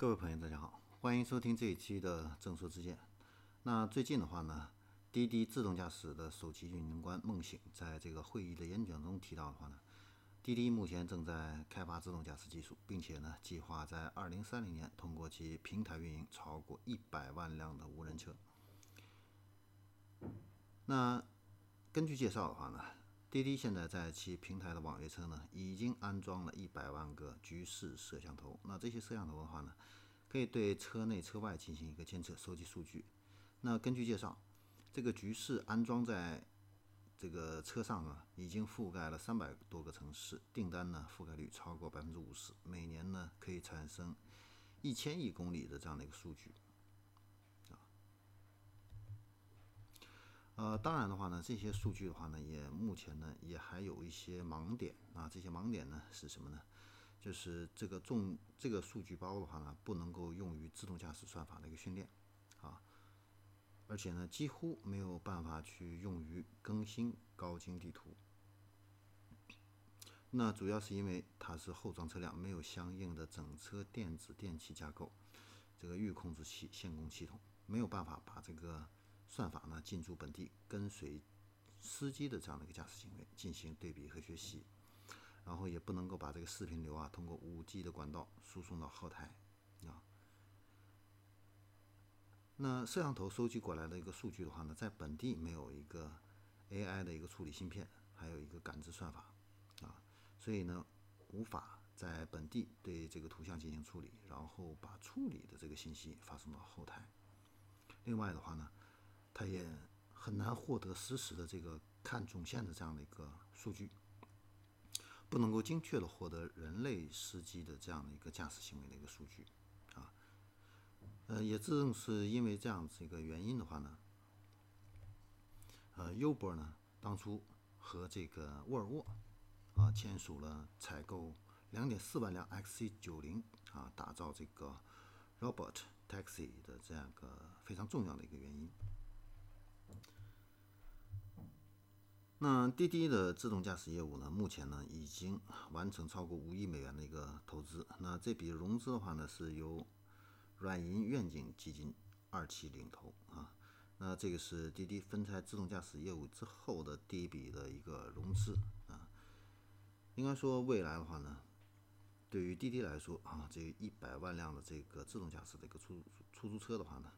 各位朋友，大家好，欢迎收听这一期的正说之见。那最近的话呢，滴滴自动驾驶的首席运营官孟醒在这个会议的演讲中提到的话呢，滴滴目前正在开发自动驾驶技术，并且呢，计划在二零三零年通过其平台运营超过一百万辆的无人车。那根据介绍的话呢，滴滴现在在其平台的网约车呢，已经安装了一百万个局视摄像头。那这些摄像头的话呢，可以对车内车外进行一个监测、收集数据。那根据介绍，这个局势安装在这个车上啊，已经覆盖了三百多个城市，订单呢覆盖率超过百分之五十，每年呢可以产生一千亿公里的这样的一个数据。呃，当然的话呢，这些数据的话呢，也目前呢也还有一些盲点啊。这些盲点呢是什么呢？就是这个重这个数据包的话呢，不能够用于自动驾驶算法的一个训练啊，而且呢几乎没有办法去用于更新高精地图。那主要是因为它是后装车辆，没有相应的整车电子电气架构，这个预控制器、线控系统没有办法把这个。算法呢进驻本地，跟随司机的这样的一个驾驶行为进行对比和学习，然后也不能够把这个视频流啊通过五 G 的管道输送到后台啊。那摄像头收集过来的一个数据的话呢，在本地没有一个 AI 的一个处理芯片，还有一个感知算法啊，所以呢无法在本地对这个图像进行处理，然后把处理的这个信息发送到后台。另外的话呢。它也很难获得实时的这个看总线的这样的一个数据，不能够精确的获得人类司机的这样的一个驾驶行为的一个数据啊。呃，也正是因为这样子一个原因的话呢，呃，Uber 呢当初和这个沃尔沃啊签署了采购两点四万辆 XC90 啊，打造这个 Robot Taxi 的这样一个非常重要的一个原因。那滴滴的自动驾驶业务呢，目前呢已经完成超过五亿美元的一个投资。那这笔融资的话呢，是由软银愿景基金二期领投啊。那这个是滴滴分拆自动驾驶业务之后的第一笔的一个融资啊。应该说未来的话呢，对于滴滴来说啊，这一百万辆的这个自动驾驶的一个出出租车的话呢，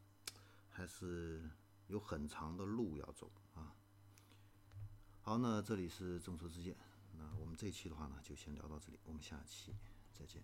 还是有很长的路要走啊。好，那这里是众说之见。那我们这一期的话呢，就先聊到这里，我们下期再见。